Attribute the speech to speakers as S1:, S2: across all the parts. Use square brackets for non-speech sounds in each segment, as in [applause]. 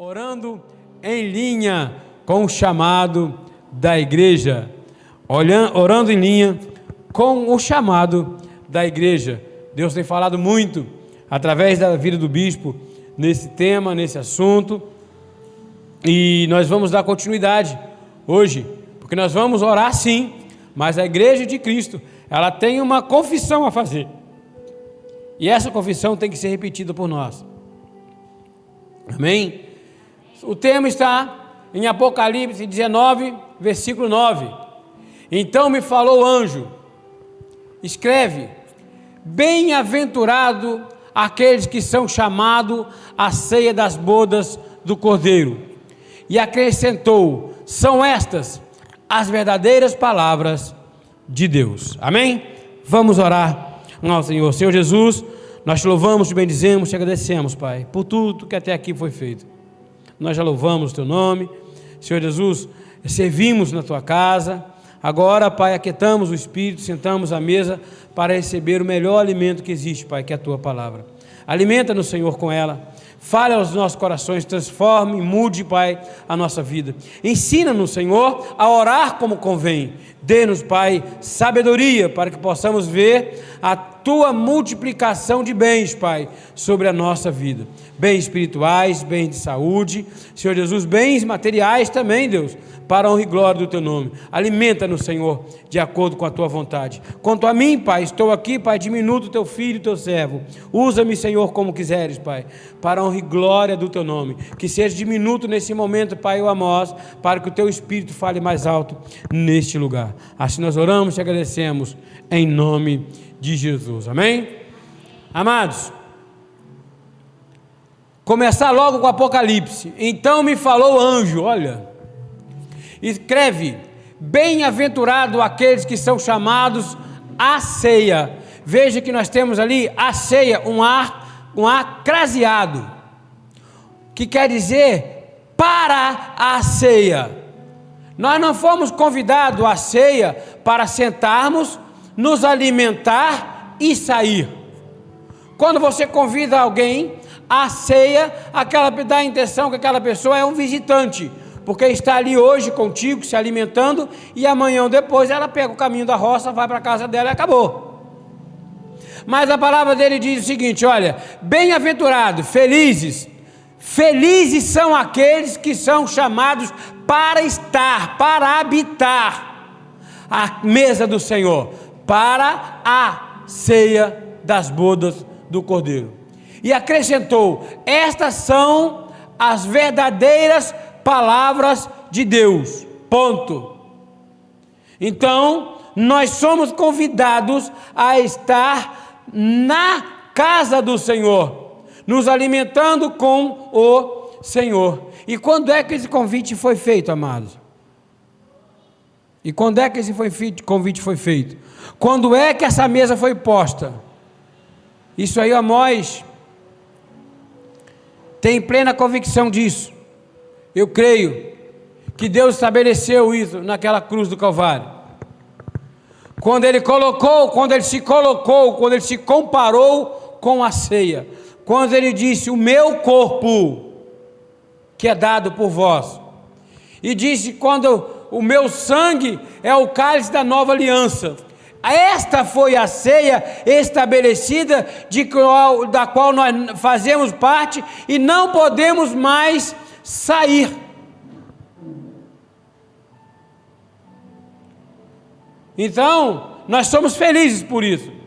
S1: orando em linha com o chamado da igreja, orando em linha com o chamado da igreja. Deus tem falado muito através da vida do bispo nesse tema, nesse assunto, e nós vamos dar continuidade hoje, porque nós vamos orar sim, mas a igreja de Cristo, ela tem uma confissão a fazer. E essa confissão tem que ser repetida por nós. Amém? O tema está em Apocalipse 19, versículo 9. Então me falou o anjo, escreve: Bem-aventurado aqueles que são chamados à ceia das bodas do Cordeiro. E acrescentou: São estas as verdadeiras palavras de Deus. Amém? Vamos orar ao Senhor. Senhor Jesus, nós te louvamos, te bendizemos, te agradecemos, Pai, por tudo que até aqui foi feito nós já louvamos o teu nome. Senhor Jesus, servimos na tua casa. Agora, Pai, aquietamos o espírito, sentamos à mesa para receber o melhor alimento que existe, Pai, que é a tua palavra. Alimenta-nos, Senhor, com ela. Fale aos nossos corações, transforme, mude, Pai, a nossa vida. Ensina-nos, Senhor, a orar como convém. Dê-nos, Pai, sabedoria para que possamos ver a tua multiplicação de bens, Pai, sobre a nossa vida. Bens espirituais, bens de saúde, Senhor Jesus, bens materiais também, Deus, para a honra e glória do teu nome. Alimenta-nos, Senhor, de acordo com a tua vontade. Quanto a mim, Pai, estou aqui, Pai, diminuto o teu filho, teu servo. Usa-me, Senhor, como quiseres, Pai, para a honra e glória do teu nome. Que seja diminuto nesse momento, Pai, o Amós, para que o teu espírito fale mais alto neste lugar. Assim nós oramos e agradecemos em nome de Jesus. Amém? Amados, começar logo com o Apocalipse. Então me falou o anjo, olha, escreve: Bem-aventurado aqueles que são chamados à ceia. Veja que nós temos ali a ceia, um ar, um ar craseado, que quer dizer para a ceia. Nós não fomos convidados à ceia para sentarmos, nos alimentar e sair. Quando você convida alguém à ceia, aquela dá a intenção que aquela pessoa é um visitante porque está ali hoje contigo, se alimentando, e amanhã ou depois ela pega o caminho da roça, vai para a casa dela e acabou. Mas a palavra dele diz o seguinte: olha, bem-aventurado, felizes, felizes são aqueles que são chamados para estar, para habitar a mesa do Senhor, para a ceia das bodas do Cordeiro. E acrescentou: estas são as verdadeiras palavras de Deus. Ponto. Então, nós somos convidados a estar na casa do Senhor, nos alimentando com o Senhor. E quando é que esse convite foi feito, amados? E quando é que esse foi feito, convite foi feito? Quando é que essa mesa foi posta? Isso aí, Amós tem plena convicção disso. Eu creio que Deus estabeleceu isso naquela cruz do Calvário. Quando ele colocou, quando ele se colocou, quando ele se comparou com a ceia, quando ele disse: O meu corpo, que é dado por vós, e disse: Quando o meu sangue é o cálice da nova aliança. Esta foi a ceia estabelecida, qual, da qual nós fazemos parte e não podemos mais sair. Então, nós somos felizes por isso.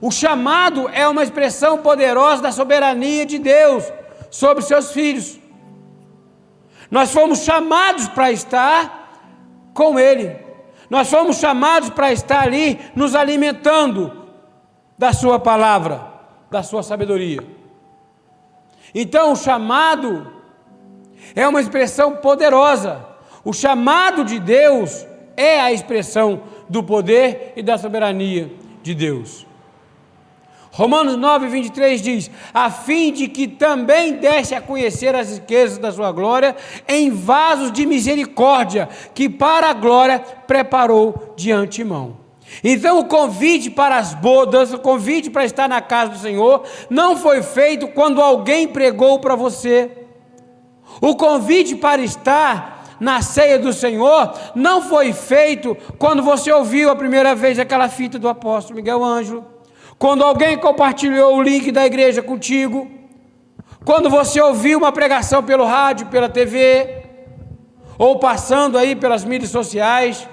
S1: O chamado é uma expressão poderosa da soberania de Deus sobre seus filhos. Nós fomos chamados para estar com Ele. Nós fomos chamados para estar ali nos alimentando da Sua palavra, da Sua sabedoria. Então, o chamado é uma expressão poderosa. O chamado de Deus é a expressão do poder e da soberania de Deus. Romanos 9, 23 diz: a fim de que também desse a conhecer as riquezas da sua glória em vasos de misericórdia, que para a glória preparou de antemão. Então, o convite para as bodas, o convite para estar na casa do Senhor, não foi feito quando alguém pregou para você O convite para estar na ceia do Senhor não foi feito quando você ouviu a primeira vez aquela fita do apóstolo Miguel Ângelo, quando alguém compartilhou o link da igreja contigo, quando você ouviu uma pregação pelo rádio, pela TV, ou passando aí pelas mídias sociais,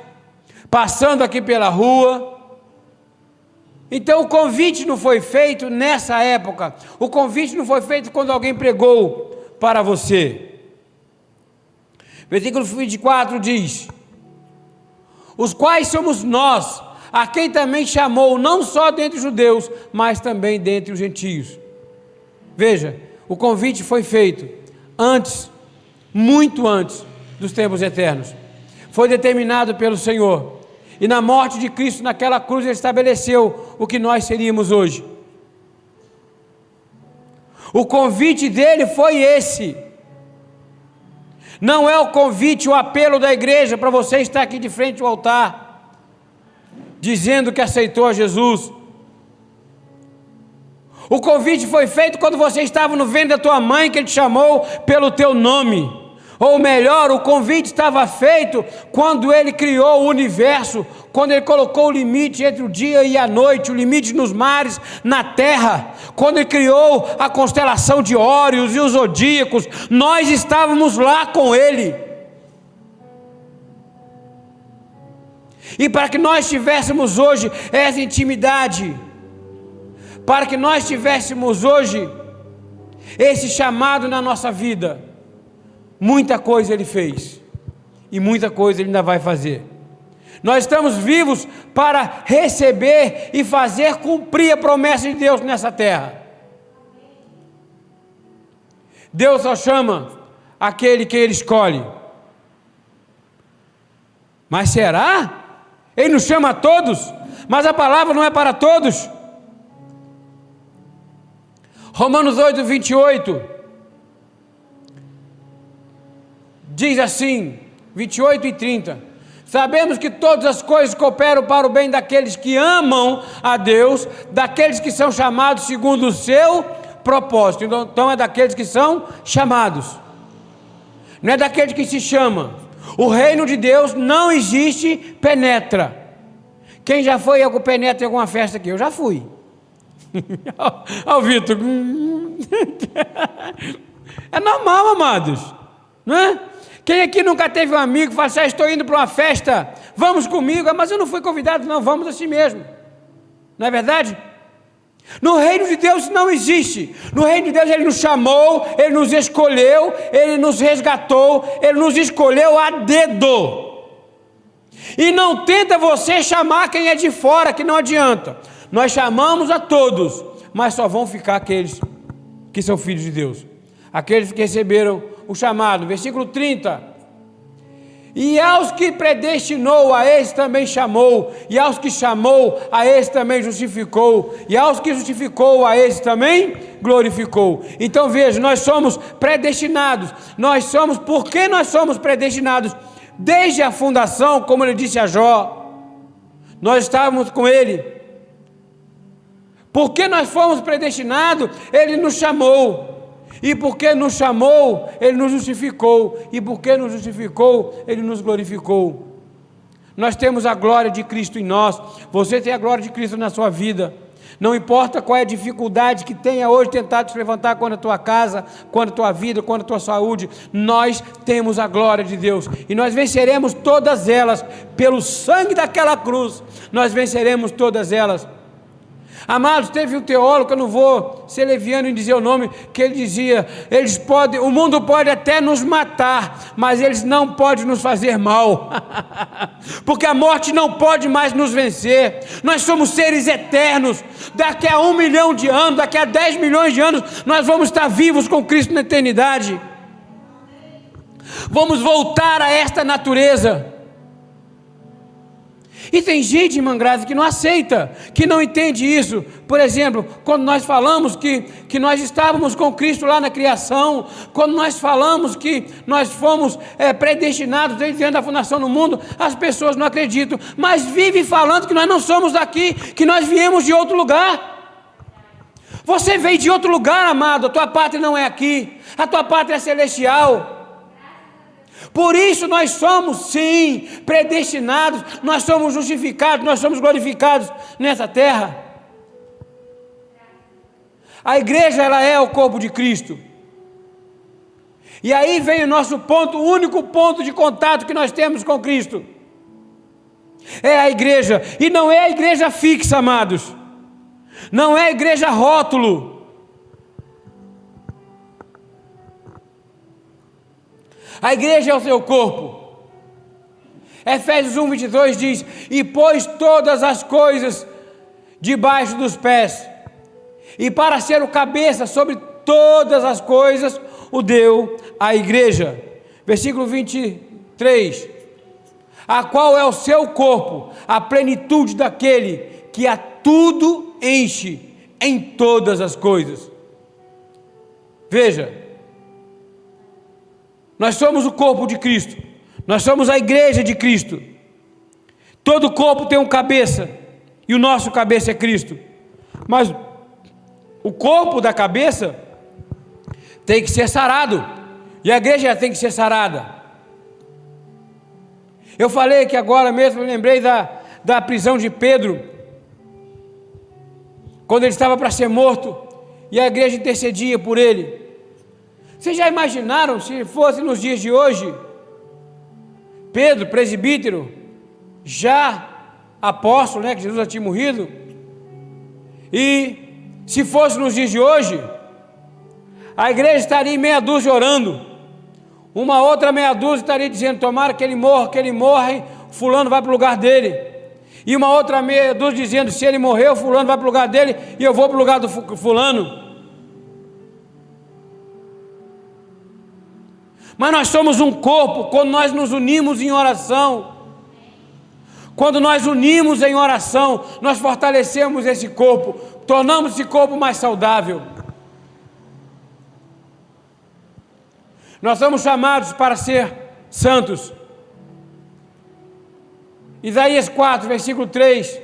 S1: passando aqui pela rua. Então o convite não foi feito nessa época, o convite não foi feito quando alguém pregou para você. Versículo 24 diz: Os quais somos nós, a quem também chamou, não só dentre os judeus, mas também dentre os gentios. Veja, o convite foi feito antes, muito antes dos tempos eternos. Foi determinado pelo Senhor. E na morte de Cristo naquela cruz ele estabeleceu o que nós seríamos hoje. O convite dele foi esse. Não é o convite, o apelo da igreja para você estar aqui de frente ao altar, dizendo que aceitou a Jesus. O convite foi feito quando você estava no ventre da tua mãe, que ele te chamou pelo teu nome. Ou melhor, o convite estava feito quando ele criou o universo, quando ele colocou o limite entre o dia e a noite, o limite nos mares, na terra, quando ele criou a constelação de Órios e os zodíacos, nós estávamos lá com ele. E para que nós tivéssemos hoje essa intimidade, para que nós tivéssemos hoje esse chamado na nossa vida, Muita coisa ele fez e muita coisa ele ainda vai fazer. Nós estamos vivos para receber e fazer cumprir a promessa de Deus nessa terra. Deus só chama aquele que ele escolhe. Mas será? Ele nos chama a todos, mas a palavra não é para todos. Romanos 8, 28. diz assim, 28 e 30. Sabemos que todas as coisas cooperam para o bem daqueles que amam a Deus, daqueles que são chamados segundo o seu propósito. Então, então é daqueles que são chamados, não é daqueles que se chama. O reino de Deus não existe penetra. Quem já foi com penetra em alguma festa aqui? Eu já fui. [laughs] Olha o Vitor. [laughs] É normal, amados. Não é? Quem aqui nunca teve um amigo que fala assim, ah, estou indo para uma festa, vamos comigo, ah, mas eu não fui convidado, não, vamos assim mesmo. Não é verdade? No reino de Deus não existe. No reino de Deus Ele nos chamou, Ele nos escolheu, Ele nos resgatou, Ele nos escolheu a dedo. E não tenta você chamar quem é de fora, que não adianta. Nós chamamos a todos, mas só vão ficar aqueles que são filhos de Deus, aqueles que receberam o chamado, versículo 30. E aos que predestinou, a esse também chamou, e aos que chamou, a esse também justificou, e aos que justificou, a esse também glorificou. Então veja, nós somos predestinados, nós somos, por que nós somos predestinados? Desde a fundação, como ele disse a Jó, nós estávamos com ele. Porque nós fomos predestinados, ele nos chamou. E porque nos chamou, Ele nos justificou. E porque nos justificou, Ele nos glorificou. Nós temos a glória de Cristo em nós. Você tem a glória de Cristo na sua vida. Não importa qual é a dificuldade que tenha hoje tentado se levantar contra a tua casa, contra a tua vida, contra a tua saúde, nós temos a glória de Deus e nós venceremos todas elas pelo sangue daquela cruz. Nós venceremos todas elas Amados, teve um teólogo, eu não vou ser leviano em dizer o nome, que ele dizia: eles podem, o mundo pode até nos matar, mas eles não podem nos fazer mal, [laughs] porque a morte não pode mais nos vencer. Nós somos seres eternos. Daqui a um milhão de anos, daqui a dez milhões de anos, nós vamos estar vivos com Cristo na eternidade. Vamos voltar a esta natureza. E tem gente, irmã Graça, que não aceita, que não entende isso. Por exemplo, quando nós falamos que, que nós estávamos com Cristo lá na criação, quando nós falamos que nós fomos é, predestinados desde da fundação do mundo, as pessoas não acreditam, mas vivem falando que nós não somos daqui, que nós viemos de outro lugar. Você veio de outro lugar, amado. A tua pátria não é aqui. A tua pátria é celestial. Por isso nós somos, sim, predestinados, nós somos justificados, nós somos glorificados nessa terra. A igreja, ela é o corpo de Cristo. E aí vem o nosso ponto, o único ponto de contato que nós temos com Cristo. É a igreja, e não é a igreja fixa, amados. Não é a igreja rótulo. A igreja é o seu corpo. Efésios 1, 22 diz: E pôs todas as coisas debaixo dos pés, e para ser o cabeça sobre todas as coisas, o deu à igreja. Versículo 23: A qual é o seu corpo, a plenitude daquele que a tudo enche em todas as coisas. Veja, nós somos o corpo de Cristo, nós somos a igreja de Cristo. Todo corpo tem um cabeça, e o nosso cabeça é Cristo. Mas o corpo da cabeça tem que ser sarado, e a igreja tem que ser sarada. Eu falei que agora mesmo, eu lembrei da, da prisão de Pedro, quando ele estava para ser morto, e a igreja intercedia por ele. Vocês já imaginaram se fosse nos dias de hoje? Pedro, presbítero, já apóstolo, né, que Jesus já tinha morrido, e se fosse nos dias de hoje, a igreja estaria em meia dúzia orando, uma outra meia dúzia estaria dizendo: Tomara que ele morra, que ele morre, Fulano vai para o lugar dele, e uma outra meia dúzia dizendo: Se ele morreu, Fulano vai para o lugar dele, e eu vou para o lugar do Fulano. Mas nós somos um corpo quando nós nos unimos em oração. Quando nós unimos em oração, nós fortalecemos esse corpo, tornamos esse corpo mais saudável. Nós somos chamados para ser santos. Isaías 4, versículo 3: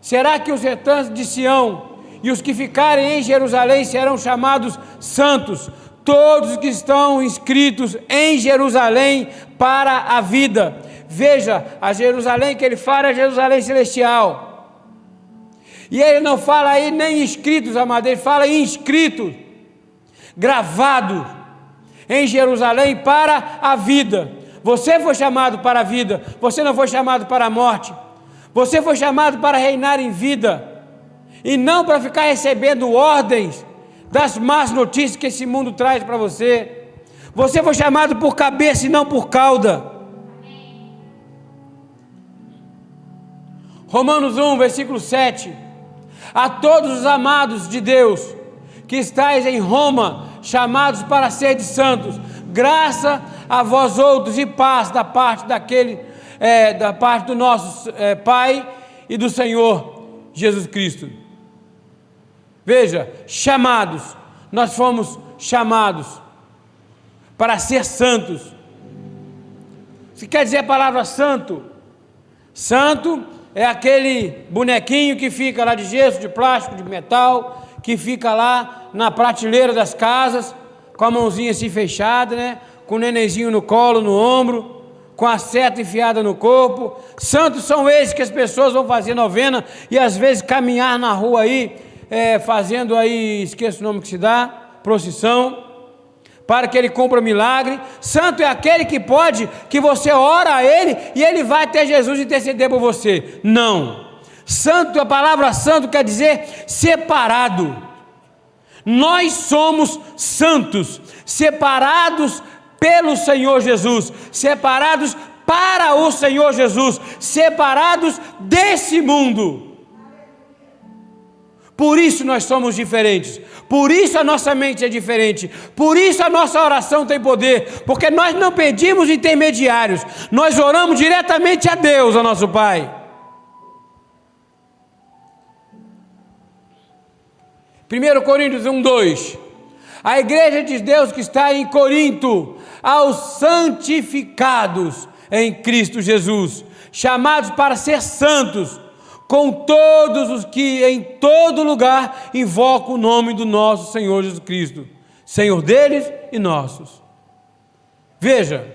S1: Será que os retantes de Sião e os que ficarem em Jerusalém serão chamados santos, todos que estão inscritos em Jerusalém para a vida. Veja, a Jerusalém que ele fala é Jerusalém celestial. E ele não fala aí nem inscritos, amado, ele fala inscritos, gravados em Jerusalém para a vida. Você foi chamado para a vida, você não foi chamado para a morte. Você foi chamado para reinar em vida e não para ficar recebendo ordens das más notícias que esse mundo traz para você. Você foi chamado por cabeça e não por cauda. Romanos 1, versículo 7. A todos os amados de Deus que estáis em Roma, chamados para ser de santos, graça a vós outros e paz da parte daquele, é, da parte do nosso é, Pai e do Senhor Jesus Cristo. Veja, chamados, nós fomos chamados para ser santos. Se quer dizer a palavra santo? Santo é aquele bonequinho que fica lá de gesso, de plástico, de metal, que fica lá na prateleira das casas, com a mãozinha assim fechada, né? Com o nenenzinho no colo, no ombro, com a seta enfiada no corpo. Santos são esses que as pessoas vão fazer novena e às vezes caminhar na rua aí é, fazendo aí, esqueço o nome que se dá, procissão, para que ele cumpra milagre. Santo é aquele que pode, que você ora a ele e ele vai até Jesus interceder por você. Não. Santo, a palavra santo quer dizer separado. Nós somos santos, separados pelo Senhor Jesus, separados para o Senhor Jesus, separados desse mundo. Por isso nós somos diferentes. Por isso a nossa mente é diferente. Por isso a nossa oração tem poder. Porque nós não pedimos intermediários. Nós oramos diretamente a Deus, a nosso Pai. 1 Coríntios 1, 2. A igreja de Deus que está em Corinto, aos santificados em Cristo Jesus, chamados para ser santos com todos os que em todo lugar invocam o nome do nosso Senhor Jesus Cristo, Senhor deles e nossos. Veja,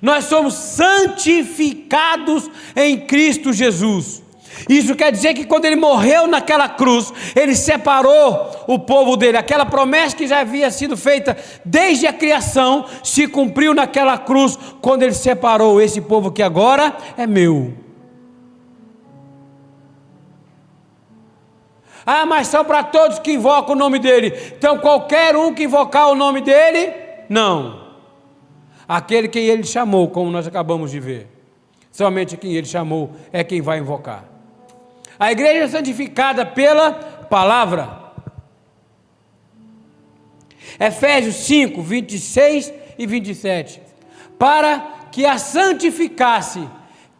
S1: nós somos santificados em Cristo Jesus. Isso quer dizer que quando ele morreu naquela cruz, ele separou o povo dele. Aquela promessa que já havia sido feita desde a criação se cumpriu naquela cruz, quando ele separou esse povo que agora é meu. Ah, mas são para todos que invocam o nome dele. Então, qualquer um que invocar o nome dele, não. Aquele que ele chamou, como nós acabamos de ver. Somente quem ele chamou é quem vai invocar. A igreja é santificada pela palavra. Efésios 5, 26 e 27. Para que a santificasse,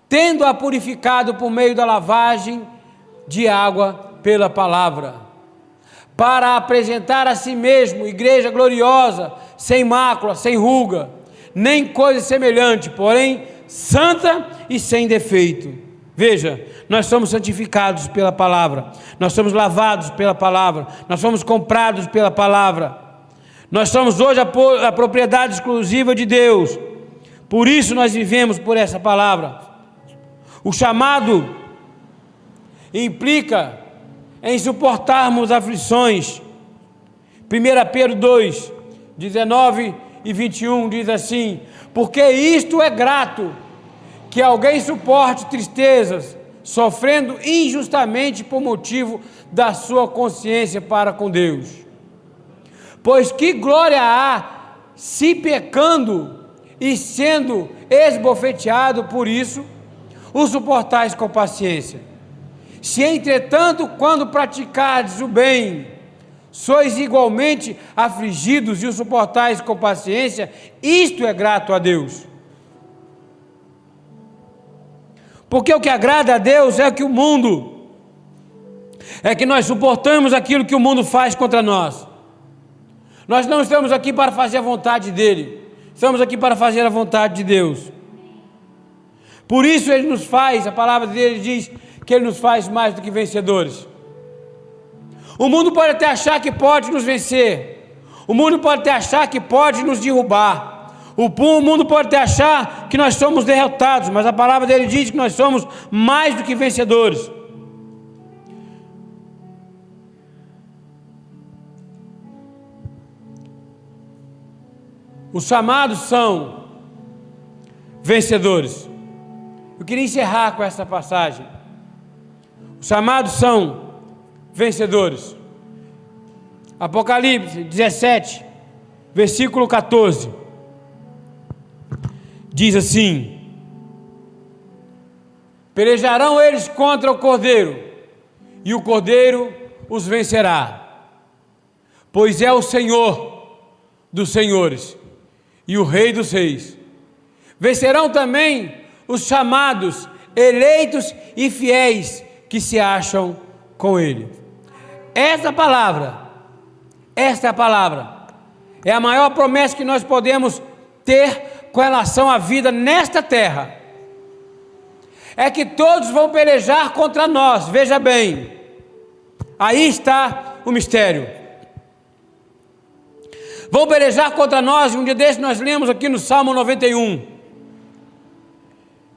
S1: tendo-a purificado por meio da lavagem de água pela palavra, para apresentar a si mesmo igreja gloriosa, sem mácula, sem ruga, nem coisa semelhante, porém santa e sem defeito. Veja, nós somos santificados pela palavra, nós somos lavados pela palavra, nós somos comprados pela palavra, nós somos hoje a, a propriedade exclusiva de Deus, por isso nós vivemos por essa palavra. O chamado implica em suportarmos aflições. 1 Pedro 2, 19 e 21 diz assim: Porque isto é grato que alguém suporte tristezas, sofrendo injustamente por motivo da sua consciência para com Deus. Pois que glória há se pecando e sendo esbofeteado por isso, o suportais com paciência. Se entretanto, quando praticardes o bem, sois igualmente afligidos e o suportais com paciência, isto é grato a Deus. Porque o que agrada a Deus é que o mundo, é que nós suportamos aquilo que o mundo faz contra nós. Nós não estamos aqui para fazer a vontade dele, estamos aqui para fazer a vontade de Deus. Por isso ele nos faz, a palavra dele diz que ele nos faz mais do que vencedores. O mundo pode até achar que pode nos vencer, o mundo pode até achar que pode nos derrubar. O mundo pode até achar que nós somos derrotados, mas a palavra dele diz que nós somos mais do que vencedores. Os chamados são vencedores. Eu queria encerrar com essa passagem. Os chamados são vencedores. Apocalipse 17, versículo 14 diz assim: Pelejarão eles contra o cordeiro, e o cordeiro os vencerá, pois é o Senhor dos senhores e o Rei dos reis. Vencerão também os chamados, eleitos e fiéis que se acham com Ele. Esta palavra, esta é a palavra, é a maior promessa que nós podemos ter com relação à vida nesta terra é que todos vão pelejar contra nós, veja bem, aí está o mistério. Vão pelejar contra nós, um dia desse nós lemos aqui no Salmo 91,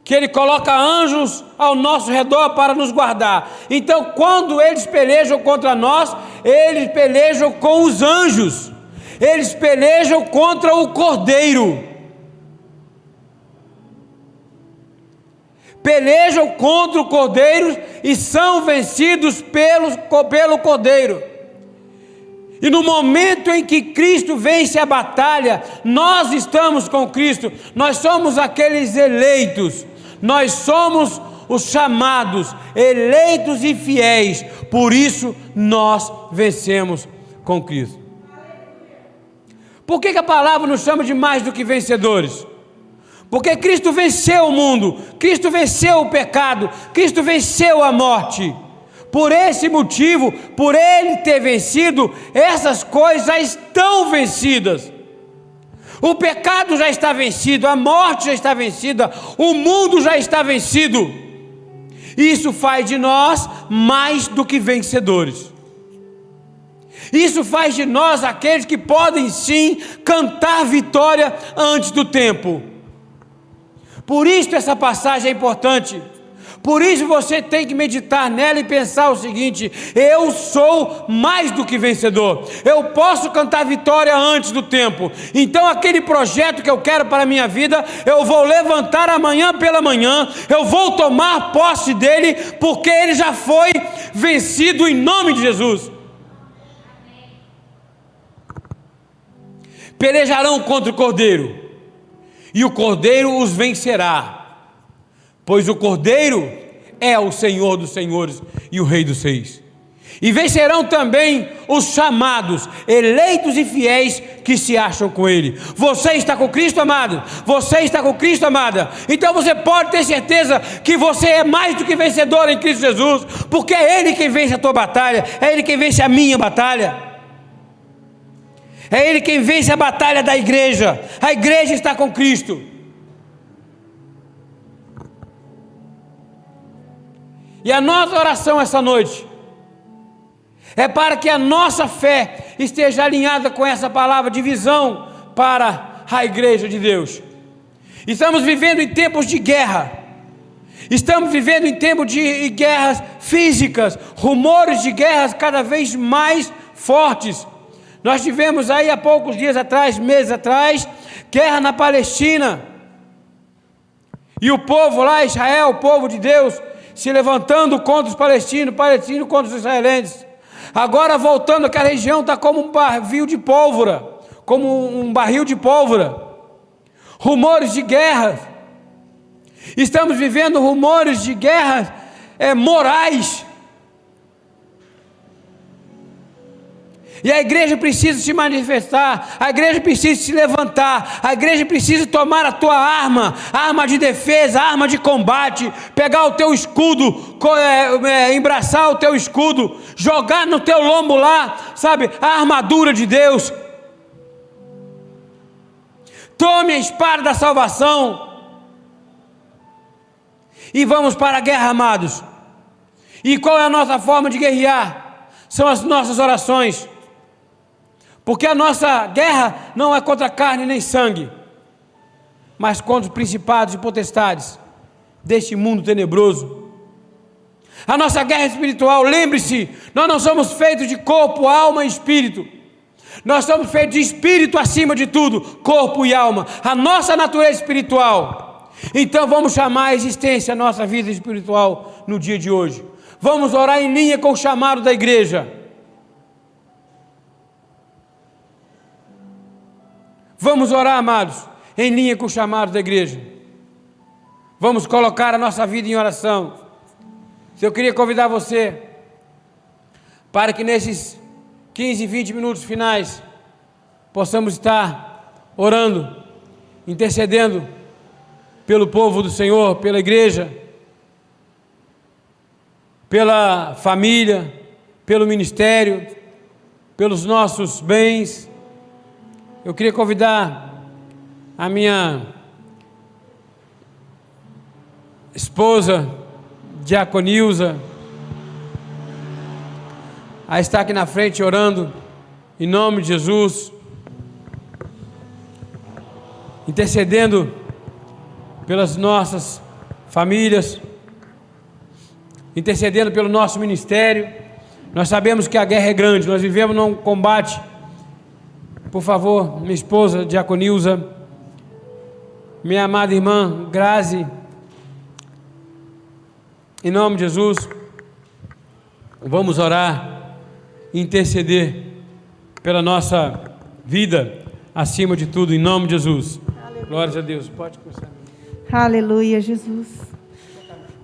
S1: que ele coloca anjos ao nosso redor para nos guardar. Então, quando eles pelejam contra nós, eles pelejam com os anjos, eles pelejam contra o cordeiro. pelejam contra o cordeiro e são vencidos pelo, pelo cordeiro. E no momento em que Cristo vence a batalha, nós estamos com Cristo, nós somos aqueles eleitos, nós somos os chamados, eleitos e fiéis, por isso nós vencemos com Cristo. Por que, que a palavra nos chama de mais do que vencedores? Porque Cristo venceu o mundo, Cristo venceu o pecado, Cristo venceu a morte. Por esse motivo, por ele ter vencido, essas coisas já estão vencidas. O pecado já está vencido, a morte já está vencida, o mundo já está vencido. Isso faz de nós mais do que vencedores. Isso faz de nós aqueles que podem sim cantar vitória antes do tempo. Por isso essa passagem é importante. Por isso você tem que meditar nela e pensar o seguinte: eu sou mais do que vencedor. Eu posso cantar vitória antes do tempo. Então aquele projeto que eu quero para a minha vida, eu vou levantar amanhã pela manhã, eu vou tomar posse dele, porque ele já foi vencido em nome de Jesus. Pelejarão contra o cordeiro, e o cordeiro os vencerá pois o Cordeiro é o Senhor dos Senhores e o Rei dos Reis. E vencerão também os chamados, eleitos e fiéis que se acham com Ele. Você está com Cristo, amado? Você está com Cristo, amada? Então você pode ter certeza que você é mais do que vencedor em Cristo Jesus, porque é Ele quem vence a tua batalha, é Ele quem vence a minha batalha. É Ele quem vence a batalha da igreja. A igreja está com Cristo. E a nossa oração essa noite é para que a nossa fé esteja alinhada com essa palavra de visão para a igreja de Deus. Estamos vivendo em tempos de guerra. Estamos vivendo em tempos de guerras físicas, rumores de guerras cada vez mais fortes. Nós tivemos aí há poucos dias atrás, meses atrás, guerra na Palestina. E o povo lá, Israel, o povo de Deus, se levantando contra os palestinos, palestinos contra os israelenses. Agora voltando, aquela região está como um barril de pólvora, como um barril de pólvora. Rumores de guerras. Estamos vivendo rumores de guerras é, morais. E a igreja precisa se manifestar, a igreja precisa se levantar, a igreja precisa tomar a tua arma, arma de defesa, arma de combate, pegar o teu escudo, é, é, embraçar o teu escudo, jogar no teu lombo lá, sabe, a armadura de Deus. Tome a espada da salvação. E vamos para a guerra, amados. E qual é a nossa forma de guerrear? São as nossas orações. Porque a nossa guerra não é contra carne nem sangue, mas contra os principados e potestades deste mundo tenebroso. A nossa guerra espiritual, lembre-se, nós não somos feitos de corpo, alma e espírito. Nós somos feitos de espírito acima de tudo, corpo e alma. A nossa natureza espiritual. Então vamos chamar a existência a nossa vida espiritual no dia de hoje. Vamos orar em linha com o chamado da igreja. Vamos orar, amados, em linha com o chamado da igreja. Vamos colocar a nossa vida em oração. Eu queria convidar você para que nesses 15, 20 minutos finais possamos estar orando, intercedendo pelo povo do Senhor, pela igreja, pela família, pelo ministério, pelos nossos bens eu queria convidar a minha esposa, Diaconilza, a estar aqui na frente orando, em nome de Jesus, intercedendo pelas nossas famílias, intercedendo pelo nosso ministério. Nós sabemos que a guerra é grande, nós vivemos num combate por favor, minha esposa, Diaconilza, minha amada irmã Grazi, em nome de Jesus, vamos orar interceder pela nossa vida, acima de tudo, em nome de Jesus. Aleluia. Glórias a Deus. Pode começar.
S2: Aleluia, Jesus.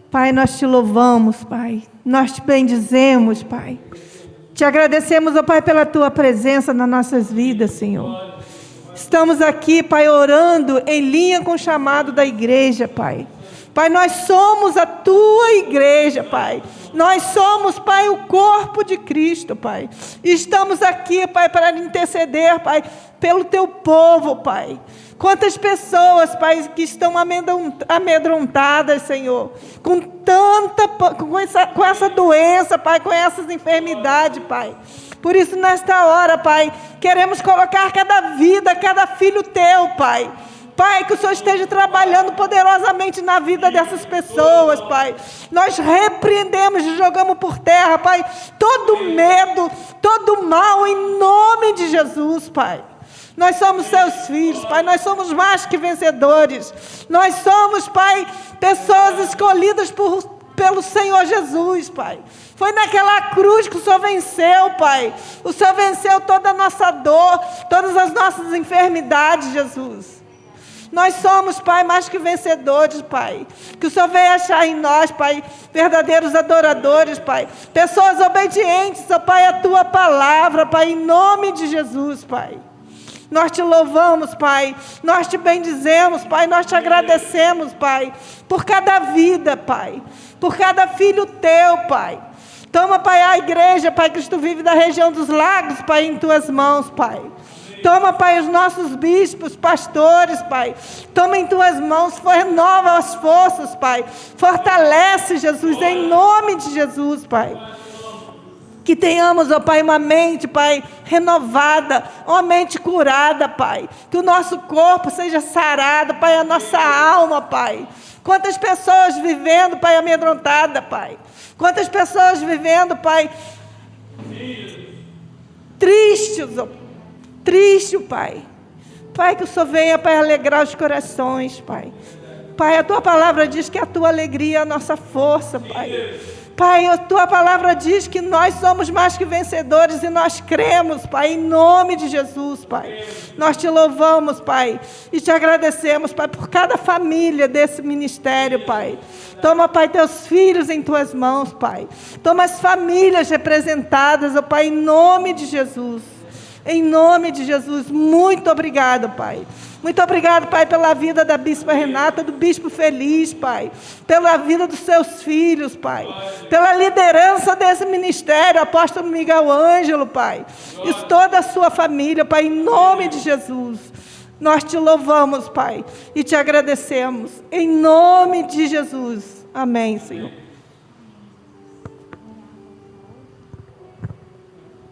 S2: Pai, nós te louvamos, Pai. Nós te bendizemos, Pai. Te agradecemos, ó Pai, pela tua presença nas nossas vidas, Senhor. Estamos aqui, Pai, orando em linha com o chamado da igreja, Pai. Pai, nós somos a tua igreja, Pai. Nós somos, Pai, o corpo de Cristo, Pai. Estamos aqui, Pai, para interceder, Pai, pelo teu povo, Pai. Quantas pessoas, Pai, que estão amedrontadas, Senhor, com tanta, com essa, com essa doença, Pai, com essas enfermidades, Pai. Por isso, nesta hora, Pai, queremos colocar cada vida, cada filho teu, Pai. Pai, que o Senhor esteja trabalhando poderosamente na vida dessas pessoas, Pai. Nós repreendemos e jogamos por terra, Pai, todo medo, todo mal, em nome de Jesus, Pai. Nós somos seus filhos, Pai. Nós somos mais que vencedores. Nós somos, Pai, pessoas escolhidas por, pelo Senhor Jesus, Pai. Foi naquela cruz que o Senhor venceu, Pai. O Senhor venceu toda a nossa dor, todas as nossas enfermidades, Jesus. Nós somos, Pai, mais que vencedores, Pai. Que o Senhor venha achar em nós, Pai, verdadeiros adoradores, Pai. Pessoas obedientes, ó Pai, à tua palavra, Pai, em nome de Jesus, Pai. Nós te louvamos, Pai. Nós te bendizemos, Pai. Nós te agradecemos, Pai, por cada vida, Pai. Por cada filho teu, Pai. Toma, Pai, a igreja, Pai, tu vive da região dos lagos, Pai, em tuas mãos, Pai. Toma, Pai, os nossos bispos, pastores, Pai. Toma em tuas mãos, renova as forças, Pai. Fortalece, Jesus, em nome de Jesus, Pai. Que tenhamos, ó Pai, uma mente, Pai, renovada, uma mente curada, Pai. Que o nosso corpo seja sarado, Pai, a nossa alma, Pai. Quantas pessoas vivendo, Pai, amedrontada, Pai. Quantas pessoas vivendo, Pai, tristes, triste, Pai. Pai, que o Senhor venha, Pai, alegrar os corações, Pai. Pai, a tua palavra diz que a tua alegria é a nossa força, Pai. Pai, a tua palavra diz que nós somos mais que vencedores e nós cremos, Pai, em nome de Jesus, Pai. Nós te louvamos, Pai, e te agradecemos, Pai, por cada família desse ministério, Pai. Toma, Pai, teus filhos em tuas mãos, Pai. Toma as famílias representadas, ó Pai, em nome de Jesus. Em nome de Jesus, muito obrigado, Pai. Muito obrigado, Pai, pela vida da Bispa Renata, do Bispo Feliz, Pai. Pela vida dos seus filhos, Pai. Pela liderança desse ministério, apóstolo Miguel Ângelo, Pai. E toda a sua família, Pai, em nome de Jesus. Nós te louvamos, Pai, e te agradecemos. Em nome de Jesus. Amém, Senhor.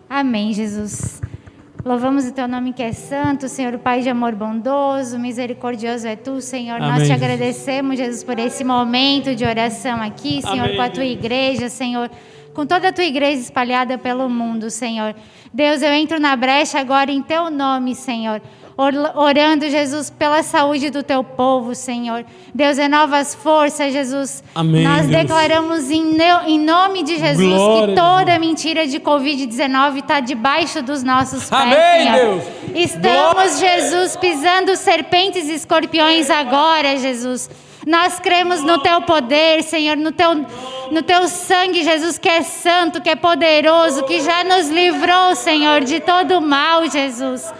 S3: Amém, Jesus. Louvamos o teu nome que é santo, Senhor, Pai de amor bondoso, misericordioso é tu, Senhor. Amém, Nós te agradecemos, Jesus, por esse momento de oração aqui, Senhor, Amém. com a tua igreja, Senhor, com toda a tua igreja espalhada pelo mundo, Senhor. Deus, eu entro na brecha agora em teu nome, Senhor orando, Jesus, pela saúde do teu povo, Senhor. Deus, renova as forças, Jesus.
S1: Amém.
S3: Nós Deus. declaramos em, em, nome de Jesus Glória que toda mentira de Covid-19 está debaixo dos nossos pés,
S1: Amém,
S3: Senhor.
S1: Deus.
S3: Estamos, Glória. Jesus, pisando serpentes e escorpiões agora, Jesus. Nós cremos no teu poder, Senhor, no teu, no teu sangue, Jesus, que é santo, que é poderoso, que já nos livrou, Senhor, de todo mal, Jesus.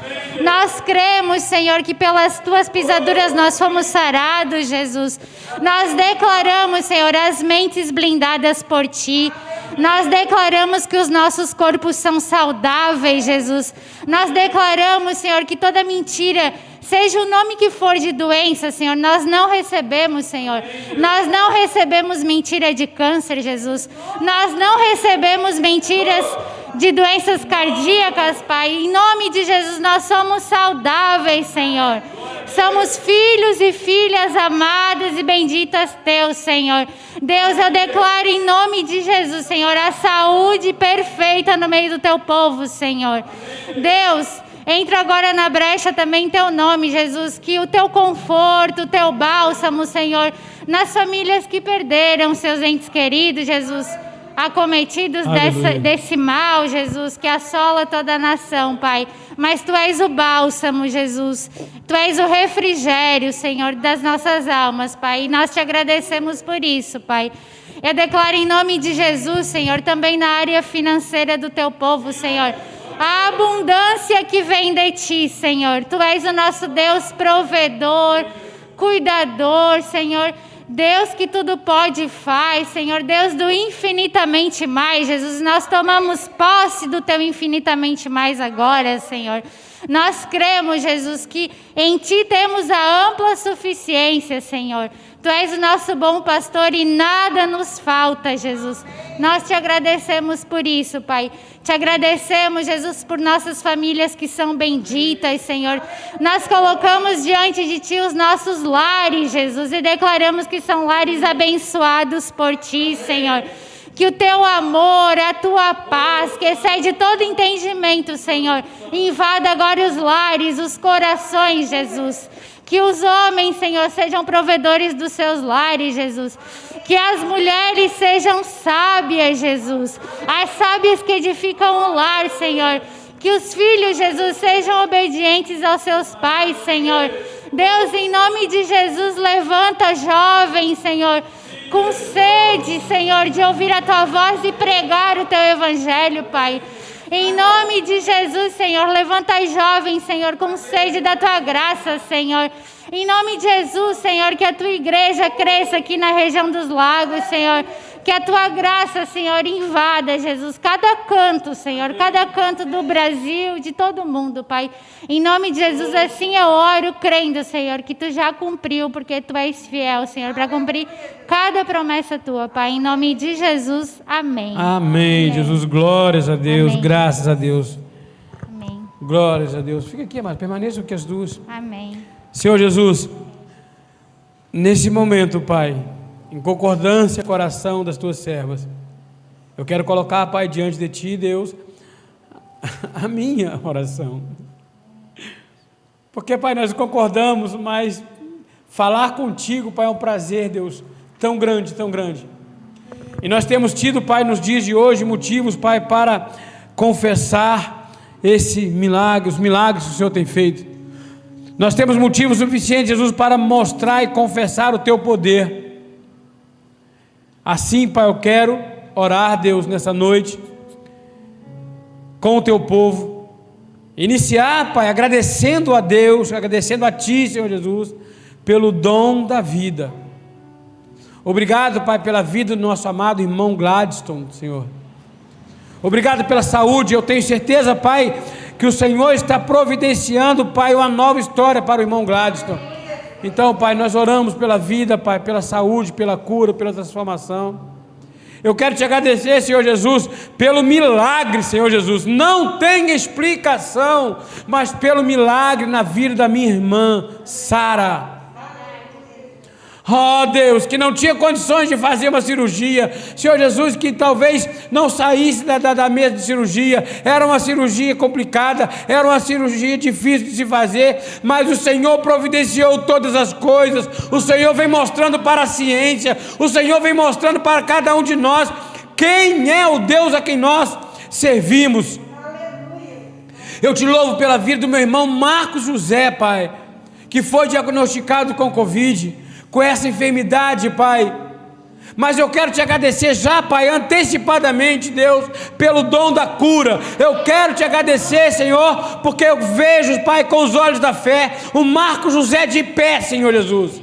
S3: Nós cremos, Senhor, que pelas tuas pisaduras nós fomos sarados, Jesus. Nós declaramos, Senhor, as mentes blindadas por ti. Nós declaramos que os nossos corpos são saudáveis, Jesus. Nós declaramos, Senhor, que toda mentira Seja o nome que for de doença, Senhor, nós não recebemos, Senhor. Nós não recebemos mentira de câncer, Jesus. Nós não recebemos mentiras de doenças cardíacas, Pai. Em nome de Jesus, nós somos saudáveis, Senhor. Somos filhos e filhas amadas e benditas teus, Senhor. Deus, eu declaro em nome de Jesus, Senhor, a saúde perfeita no meio do teu povo, Senhor. Deus, Entra agora na brecha também teu nome, Jesus, que o teu conforto, o teu bálsamo, Senhor, nas famílias que perderam seus entes queridos, Jesus, acometidos dessa, desse mal, Jesus, que assola toda a nação, Pai. Mas tu és o bálsamo, Jesus. Tu és o refrigério, Senhor, das nossas almas, Pai. E nós te agradecemos por isso, Pai. Eu declaro em nome de Jesus, Senhor, também na área financeira do teu povo, Senhor a abundância que vem de ti, Senhor. Tu és o nosso Deus provedor, cuidador, Senhor. Deus que tudo pode e faz, Senhor, Deus do infinitamente mais, Jesus, nós tomamos posse do teu infinitamente mais agora, Senhor. Nós cremos, Jesus, que em Ti temos a ampla suficiência, Senhor. Tu és o nosso bom pastor e nada nos falta, Jesus. Nós te agradecemos por isso, Pai. Te agradecemos, Jesus, por nossas famílias que são benditas, Senhor. Nós colocamos diante de Ti os nossos lares, Jesus, e declaramos que são lares abençoados por Ti, Senhor. Que o teu amor, a tua paz, que excede todo entendimento, Senhor, invada agora os lares, os corações, Jesus. Que os homens, Senhor, sejam provedores dos seus lares, Jesus. Que as mulheres sejam sábias, Jesus. As sábias que edificam o lar, Senhor. Que os filhos, Jesus, sejam obedientes aos seus pais, Senhor. Deus, em nome de Jesus, levanta jovens, Senhor, com sede, Senhor, de ouvir a tua voz e pregar o teu evangelho, Pai. Em nome de Jesus, Senhor, levanta as jovens, Senhor, com sede da tua graça, Senhor. Em nome de Jesus, Senhor, que a tua igreja cresça aqui na região dos lagos, Senhor. Que a tua graça, Senhor, invada, Jesus, cada canto, Senhor, cada canto do Brasil, de todo mundo, Pai. Em nome de Jesus, assim eu oro, crendo, Senhor, que tu já cumpriu, porque tu és fiel, Senhor, para cumprir cada promessa tua, Pai. Em nome de Jesus, amém.
S1: Amém, Jesus, glórias a Deus,
S3: Amém.
S1: graças a Deus.
S3: Amém.
S1: Glórias a Deus. Fica aqui, mas permaneçam aqui as duas.
S3: Amém.
S1: Senhor Jesus, nesse momento, Pai, em concordância com a oração das tuas servas, eu quero colocar, Pai, diante de Ti, Deus, a minha oração. Porque, Pai, nós concordamos, mas falar contigo, Pai, é um prazer, Deus, tão grande, tão grande. E nós temos tido, Pai, nos dias de hoje, motivos, Pai, para confessar esse milagre, os milagres que o Senhor tem feito. Nós temos motivos suficientes, Jesus, para mostrar e confessar o teu poder. Assim, Pai, eu quero orar, Deus, nessa noite, com o teu povo. Iniciar, Pai, agradecendo a Deus, agradecendo a Ti, Senhor Jesus, pelo dom da vida. Obrigado, Pai, pela vida do nosso amado irmão Gladstone, Senhor. Obrigado pela saúde. Eu tenho certeza, Pai, que o Senhor está providenciando, Pai, uma nova história para o irmão Gladstone. Então, Pai, nós oramos pela vida, Pai, pela saúde, pela cura, pela transformação. Eu quero te agradecer, Senhor Jesus, pelo milagre, Senhor Jesus. Não tem explicação, mas pelo milagre na vida da minha irmã, Sara. Oh Deus, que não tinha condições de fazer uma cirurgia, Senhor Jesus, que talvez não saísse da, da, da, mesa de cirurgia, era uma cirurgia complicada, era uma cirurgia difícil de se fazer, mas o Senhor providenciou todas as coisas, o Senhor vem mostrando para a ciência, o Senhor vem mostrando para cada um de nós quem é o Deus a quem nós servimos. Eu te louvo pela vida do meu irmão Marcos José, Pai, que foi diagnosticado com Covid com essa enfermidade, Pai. Mas eu quero te agradecer já, Pai, antecipadamente, Deus, pelo dom da cura. Eu quero te agradecer, Senhor, porque eu vejo, Pai, com os olhos da fé, o Marco José de pé, Senhor Jesus.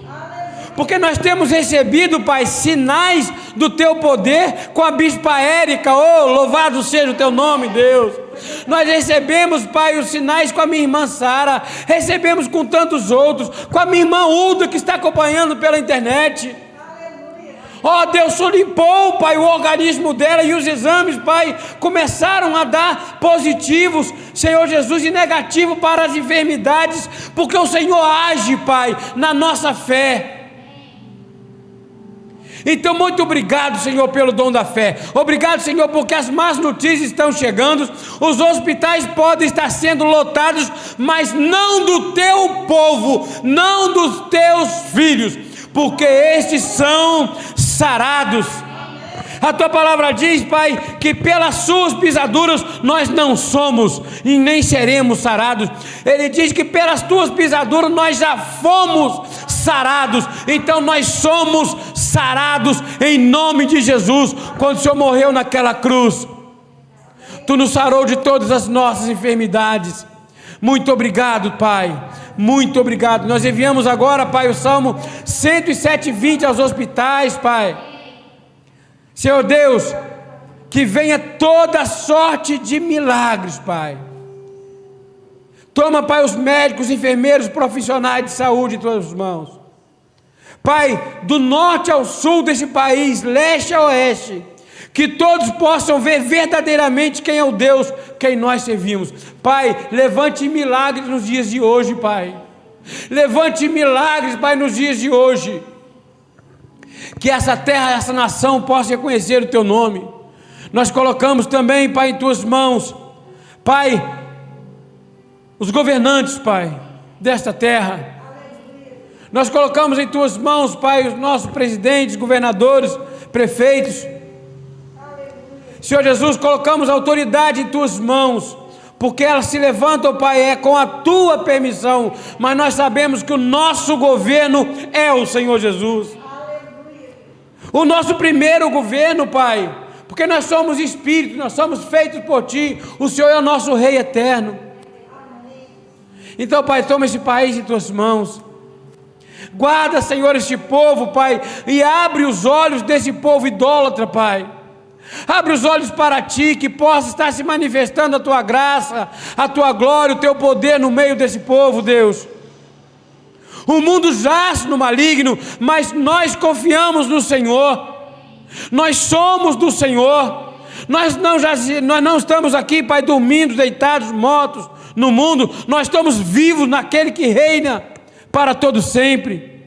S1: Porque nós temos recebido, Pai, sinais do teu poder com a bispa Érica. Oh, louvado seja o teu nome, Deus. Nós recebemos, Pai, os sinais com a minha irmã Sara, recebemos com tantos outros, com a minha irmã Uda que está acompanhando pela internet. Ó oh, Deus, só limpou, Pai, o organismo dela e os exames, Pai, começaram a dar positivos, Senhor Jesus, e negativo para as enfermidades, porque o Senhor age, Pai, na nossa fé. Então, muito obrigado, Senhor, pelo dom da fé. Obrigado, Senhor, porque as más notícias estão chegando. Os hospitais podem estar sendo lotados, mas não do teu povo, não dos teus filhos, porque estes são sarados. A tua palavra diz, Pai, que pelas suas pisaduras nós não somos e nem seremos sarados. Ele diz que pelas tuas pisaduras nós já fomos sarados. Então nós somos sarados em nome de Jesus. Quando o Senhor morreu naquela cruz, tu nos sarou de todas as nossas enfermidades. Muito obrigado, Pai. Muito obrigado. Nós enviamos agora, Pai, o Salmo 107, 20 aos hospitais, Pai. Senhor Deus, que venha toda sorte de milagres, Pai. Toma, Pai, os médicos, enfermeiros, profissionais de saúde em tuas mãos. Pai, do norte ao sul desse país, leste a oeste, que todos possam ver verdadeiramente quem é o Deus quem nós servimos. Pai, levante milagres nos dias de hoje, Pai. Levante milagres, Pai, nos dias de hoje. Que essa terra, essa nação possa reconhecer o Teu nome. Nós colocamos também, Pai, em Tuas mãos, Pai, os governantes, Pai, desta terra. Nós colocamos em tuas mãos, Pai, os nossos presidentes, governadores, prefeitos. Senhor Jesus, colocamos a autoridade em tuas mãos, porque elas se levantam, Pai, é com a tua permissão, mas nós sabemos que o nosso governo é o Senhor Jesus. O nosso primeiro governo, Pai, porque nós somos espíritos, nós somos feitos por Ti, o Senhor é o nosso Rei eterno. Então, Pai, toma esse país em tuas mãos. Guarda, Senhor, este povo, Pai, e abre os olhos desse povo idólatra, Pai. Abre os olhos para ti, que possa estar se manifestando a tua graça, a tua glória, o teu poder no meio desse povo, Deus. O mundo jaz no maligno, mas nós confiamos no Senhor. Nós somos do Senhor. Nós não, jaz... nós não estamos aqui, Pai, dormindo, deitados, mortos no mundo, nós estamos vivos naquele que reina para todo sempre.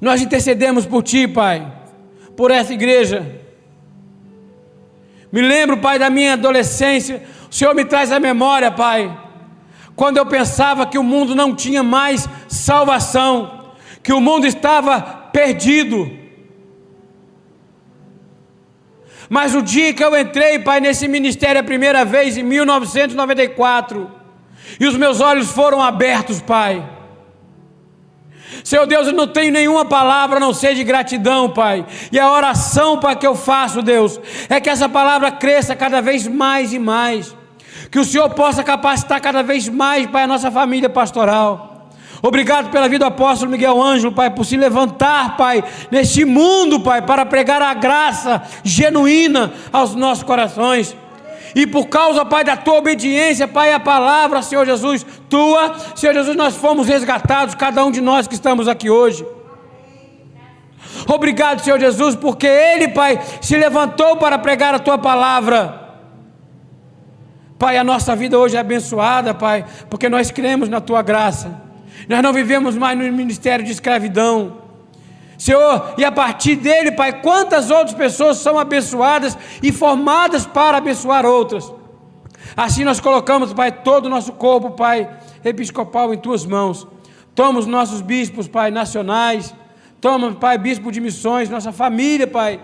S1: Nós intercedemos por Ti, Pai, por essa igreja. Me lembro, Pai, da minha adolescência, o Senhor me traz a memória, Pai, quando eu pensava que o mundo não tinha mais salvação, que o mundo estava perdido. Mas o dia que eu entrei, Pai, nesse ministério a primeira vez, em 1994, e os meus olhos foram abertos, Pai. Senhor Deus, eu não tenho nenhuma palavra a não ser de gratidão, Pai. E a oração, Pai, que eu faço, Deus, é que essa palavra cresça cada vez mais e mais. Que o Senhor possa capacitar cada vez mais, Pai, a nossa família pastoral. Obrigado pela vida do apóstolo Miguel Ângelo, Pai, por se levantar, Pai, neste mundo, Pai, para pregar a graça genuína aos nossos corações. E por causa, Pai, da tua obediência, Pai, a palavra, Senhor Jesus, tua, Senhor Jesus, nós fomos resgatados, cada um de nós que estamos aqui hoje. Obrigado, Senhor Jesus, porque Ele, Pai, se levantou para pregar a tua palavra. Pai, a nossa vida hoje é abençoada, Pai, porque nós cremos na tua graça. Nós não vivemos mais no ministério de escravidão. Senhor, e a partir dele, Pai, quantas outras pessoas são abençoadas e formadas para abençoar outras. Assim nós colocamos, Pai, todo o nosso corpo, Pai, episcopal em tuas mãos. Toma os nossos bispos, Pai, nacionais. Toma, Pai, bispo de missões, nossa família, Pai,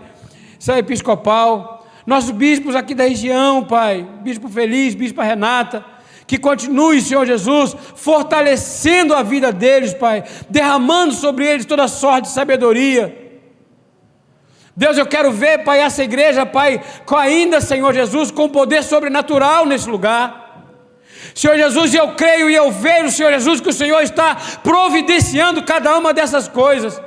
S1: são episcopal. Nossos bispos aqui da região, Pai, Bispo Feliz, Bispa Renata que continue, Senhor Jesus, fortalecendo a vida deles, Pai, derramando sobre eles toda sorte de sabedoria. Deus, eu quero ver, Pai, essa igreja, Pai, com ainda, Senhor Jesus, com poder sobrenatural nesse lugar. Senhor Jesus, eu creio e eu vejo, Senhor Jesus, que o Senhor está providenciando cada uma dessas coisas.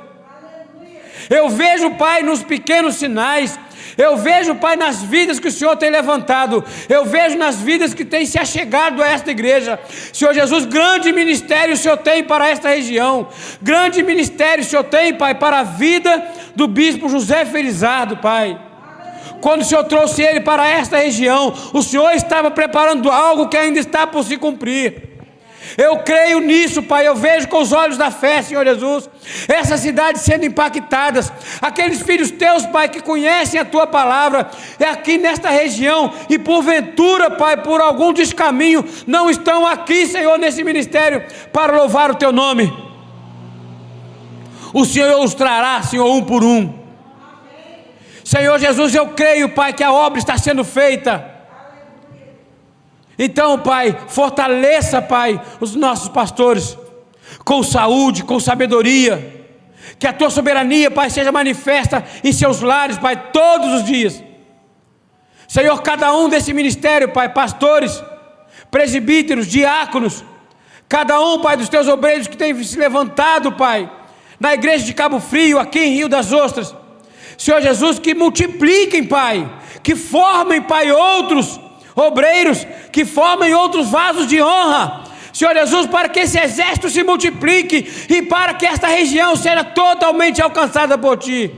S1: Eu vejo, Pai, nos pequenos sinais, eu vejo, Pai, nas vidas que o Senhor tem levantado. Eu vejo nas vidas que tem se achegado a esta igreja. Senhor Jesus, grande ministério o Senhor tem para esta região. Grande ministério o Senhor tem, Pai, para a vida do bispo José Felizardo, Pai. Quando o Senhor trouxe ele para esta região, o Senhor estava preparando algo que ainda está por se cumprir. Eu creio nisso, Pai. Eu vejo com os olhos da fé, Senhor Jesus, essas cidades sendo impactadas. Aqueles filhos teus, Pai, que conhecem a tua palavra, é aqui nesta região e porventura, Pai, por algum descaminho, não estão aqui, Senhor, nesse ministério para louvar o teu nome. O Senhor os trará, Senhor, um por um. Senhor Jesus, eu creio, Pai, que a obra está sendo feita então, Pai, fortaleça, Pai, os nossos pastores com saúde, com sabedoria. Que a tua soberania, Pai, seja manifesta em seus lares, Pai, todos os dias. Senhor, cada um desse ministério, Pai, pastores, presbíteros, diáconos, cada um, Pai, dos teus obreiros que tem se levantado, Pai, na igreja de Cabo Frio, aqui em Rio das Ostras. Senhor Jesus, que multipliquem, Pai, que formem, Pai, outros obreiros que formem outros vasos de honra. Senhor Jesus, para que esse exército se multiplique e para que esta região seja totalmente alcançada por Ti.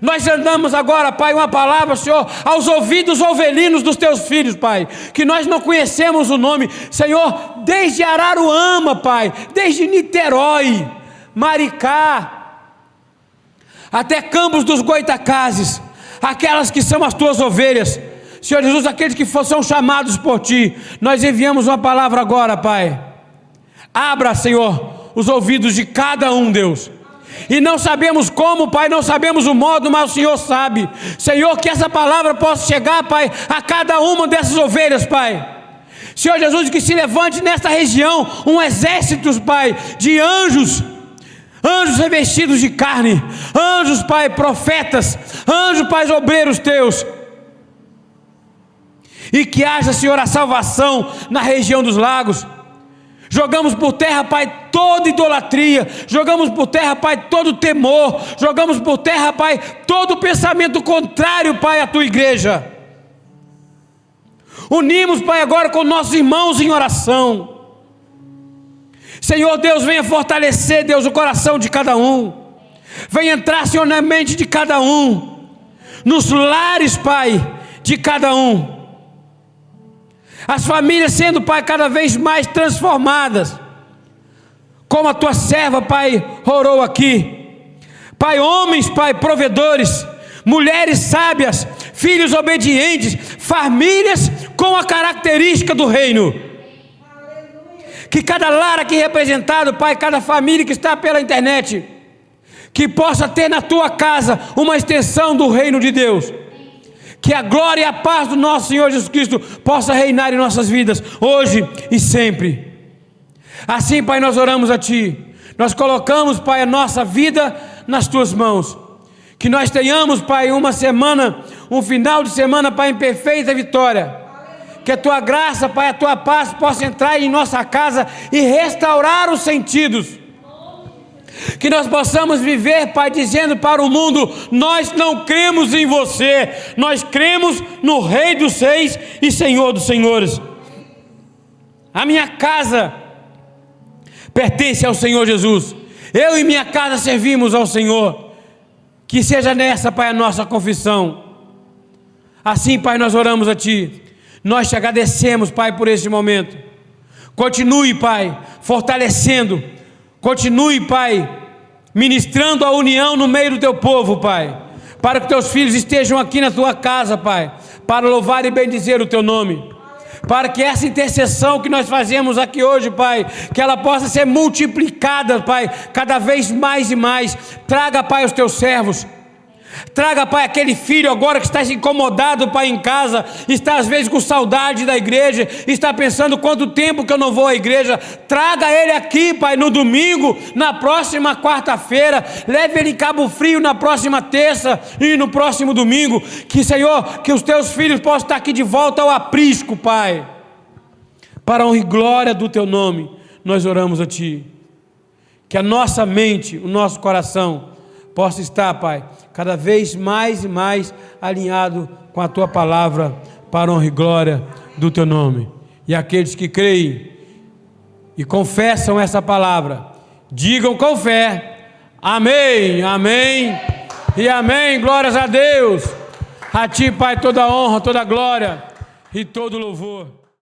S1: Nós andamos agora, Pai, uma palavra, Senhor, aos ouvidos ovelinos dos teus filhos, Pai, que nós não conhecemos o nome, Senhor, desde Araruama, Pai, desde Niterói, Maricá, até Campos dos Goitacazes, aquelas que são as tuas ovelhas, Senhor Jesus, aqueles que são chamados por Ti, nós enviamos uma palavra agora, Pai. Abra, Senhor, os ouvidos de cada um, Deus e não sabemos como, Pai, não sabemos o modo, mas o Senhor sabe. Senhor, que essa palavra possa chegar, Pai, a cada uma dessas ovelhas, Pai. Senhor Jesus, que se levante nesta região um exército, Pai, de anjos, anjos revestidos de carne, anjos, Pai, profetas, anjos, Pai, obreiros teus. E que haja, Senhor, a salvação na região dos lagos Jogamos por terra, Pai, toda idolatria. Jogamos por terra, Pai, todo temor. Jogamos por terra, Pai, todo pensamento contrário, Pai, à tua igreja. Unimos, Pai, agora com nossos irmãos em oração. Senhor Deus, venha fortalecer, Deus, o coração de cada um. Venha entrar, Senhor, na mente de cada um. Nos lares, Pai, de cada um as famílias sendo, Pai, cada vez mais transformadas, como a tua serva, Pai, orou aqui. Pai, homens, Pai, provedores, mulheres sábias, filhos obedientes, famílias com a característica do reino. Que cada lar aqui representado, Pai, cada família que está pela internet, que possa ter na tua casa uma extensão do reino de Deus que a glória e a paz do nosso Senhor Jesus Cristo possa reinar em nossas vidas, hoje e sempre. Assim, Pai, nós oramos a Ti, nós colocamos, Pai, a nossa vida nas Tuas mãos. Que nós tenhamos, Pai, uma semana, um final de semana, Pai, em perfeita vitória. Que a Tua graça, Pai, a Tua paz possa entrar em nossa casa e restaurar os sentidos que nós possamos viver, Pai, dizendo para o mundo: nós não cremos em você, nós cremos no Rei dos Reis e Senhor dos Senhores. A minha casa pertence ao Senhor Jesus, eu e minha casa servimos ao Senhor. Que seja nessa, Pai, a nossa confissão. Assim, Pai, nós oramos a Ti, nós te agradecemos, Pai, por este momento. Continue, Pai, fortalecendo Continue, Pai, ministrando a união no meio do teu povo, Pai, para que teus filhos estejam aqui na tua casa, Pai, para louvar e bendizer o teu nome. Para que essa intercessão que nós fazemos aqui hoje, Pai, que ela possa ser multiplicada, Pai, cada vez mais e mais. Traga, Pai, os teus servos Traga, Pai, aquele filho agora que está incomodado, Pai, em casa, está às vezes com saudade da igreja, está pensando quanto tempo que eu não vou à igreja. Traga ele aqui, Pai, no domingo, na próxima quarta-feira. Leve ele em Cabo Frio na próxima terça e no próximo domingo. Que, Senhor, que os teus filhos possam estar aqui de volta ao aprisco, Pai. Para a honra e glória do teu nome, nós oramos a Ti. Que a nossa mente, o nosso coração, possa estar, Pai, cada vez mais e mais alinhado com a tua palavra, para honra e glória do teu nome. E aqueles que creem e confessam essa palavra, digam com fé: Amém, Amém e Amém. Glórias a Deus. A ti, Pai, toda honra, toda glória e todo louvor.